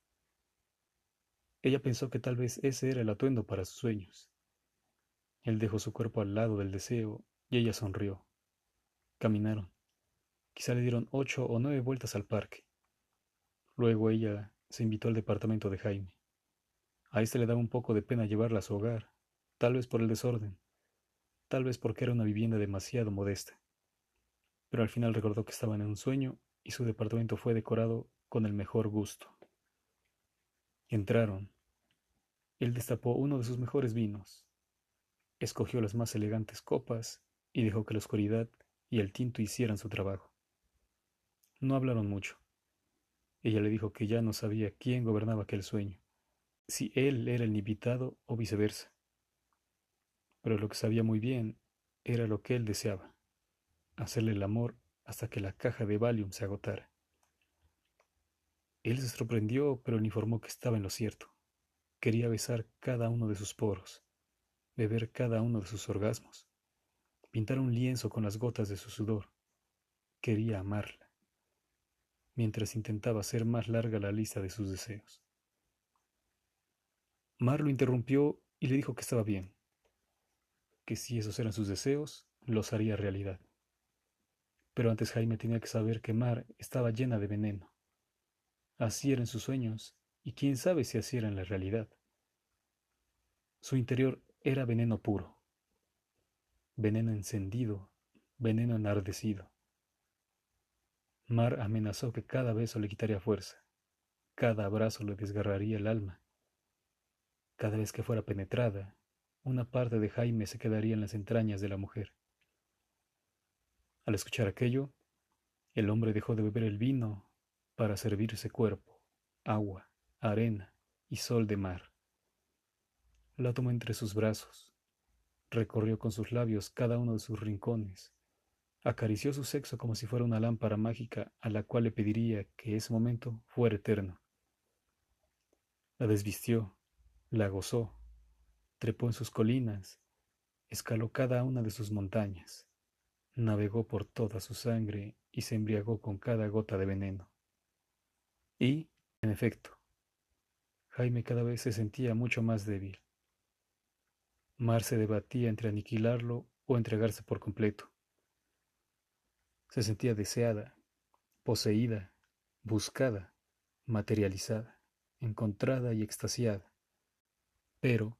Ella pensó que tal vez ese era el atuendo para sus sueños. Él dejó su cuerpo al lado del deseo y ella sonrió. Caminaron. Quizá le dieron ocho o nueve vueltas al parque. Luego ella se invitó al departamento de Jaime. A este le daba un poco de pena llevarla a su hogar, tal vez por el desorden, tal vez porque era una vivienda demasiado modesta. Pero al final recordó que estaban en un sueño y su departamento fue decorado con el mejor gusto. Entraron. Él destapó uno de sus mejores vinos, escogió las más elegantes copas y dejó que la oscuridad y el tinto hicieran su trabajo. No hablaron mucho. Ella le dijo que ya no sabía quién gobernaba aquel sueño, si él era el invitado o viceversa. Pero lo que sabía muy bien era lo que él deseaba, hacerle el amor hasta que la caja de Valium se agotara. Él se sorprendió, pero le informó que estaba en lo cierto. Quería besar cada uno de sus poros, beber cada uno de sus orgasmos, pintar un lienzo con las gotas de su sudor. Quería amarla, mientras intentaba hacer más larga la lista de sus deseos. Mar lo interrumpió y le dijo que estaba bien, que si esos eran sus deseos, los haría realidad. Pero antes Jaime tenía que saber que Mar estaba llena de veneno Así eran sus sueños, y quién sabe si así era en la realidad. Su interior era veneno puro, veneno encendido, veneno enardecido. Mar amenazó que cada beso le quitaría fuerza, cada abrazo le desgarraría el alma. Cada vez que fuera penetrada, una parte de Jaime se quedaría en las entrañas de la mujer. Al escuchar aquello, el hombre dejó de beber el vino para servirse cuerpo, agua, arena y sol de mar. La tomó entre sus brazos, recorrió con sus labios cada uno de sus rincones, acarició su sexo como si fuera una lámpara mágica a la cual le pediría que ese momento fuera eterno. La desvistió, la gozó, trepó en sus colinas, escaló cada una de sus montañas, navegó por toda su sangre y se embriagó con cada gota de veneno. Y, en efecto, Jaime cada vez se sentía mucho más débil. Mar se debatía entre aniquilarlo o entregarse por completo. Se sentía deseada, poseída, buscada, materializada, encontrada y extasiada. Pero,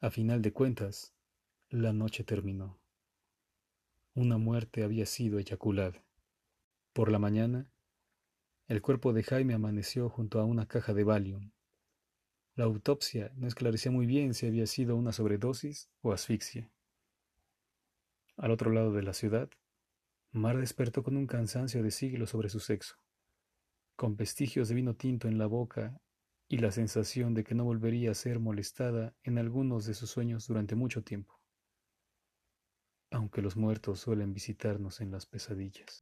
a final de cuentas, la noche terminó. Una muerte había sido eyaculada. Por la mañana, el cuerpo de Jaime amaneció junto a una caja de Valium. La autopsia no esclarecía muy bien si había sido una sobredosis o asfixia. Al otro lado de la ciudad, Mar despertó con un cansancio de siglo sobre su sexo, con vestigios de vino tinto en la boca y la sensación de que no volvería a ser molestada en algunos de sus sueños durante mucho tiempo, aunque los muertos suelen visitarnos en las pesadillas.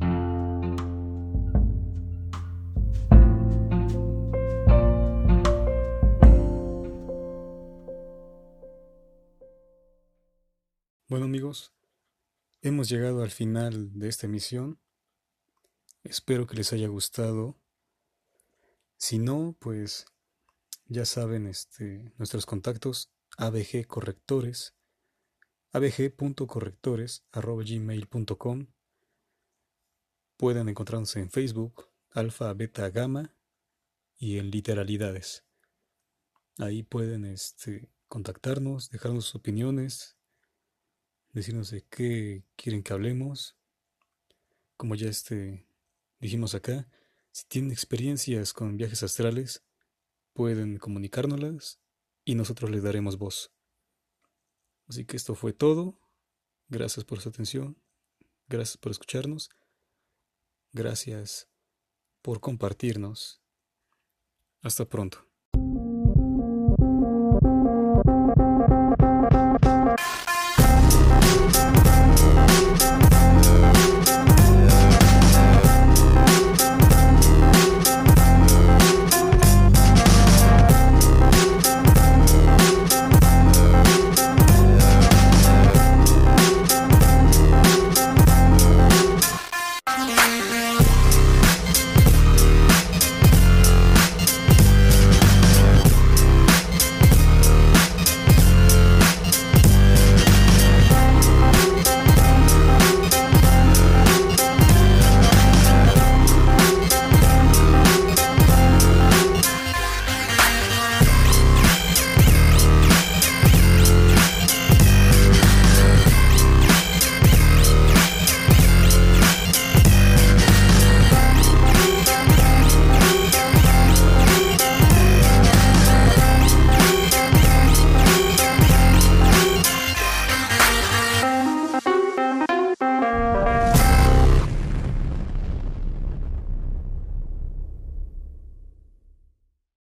Hemos llegado al final de esta emisión. Espero que les haya gustado. Si no, pues ya saben este, nuestros contactos ABG Correctores abg.correctores.gmail.com Pueden encontrarnos en Facebook, Alfa, Beta, Gamma y en Literalidades. Ahí pueden este, contactarnos, dejarnos sus opiniones, decirnos de qué quieren que hablemos. Como ya este, dijimos acá, si tienen experiencias con viajes astrales, pueden comunicárnoslas y nosotros les daremos voz. Así que esto fue todo. Gracias por su atención. Gracias por escucharnos. Gracias por compartirnos. Hasta pronto.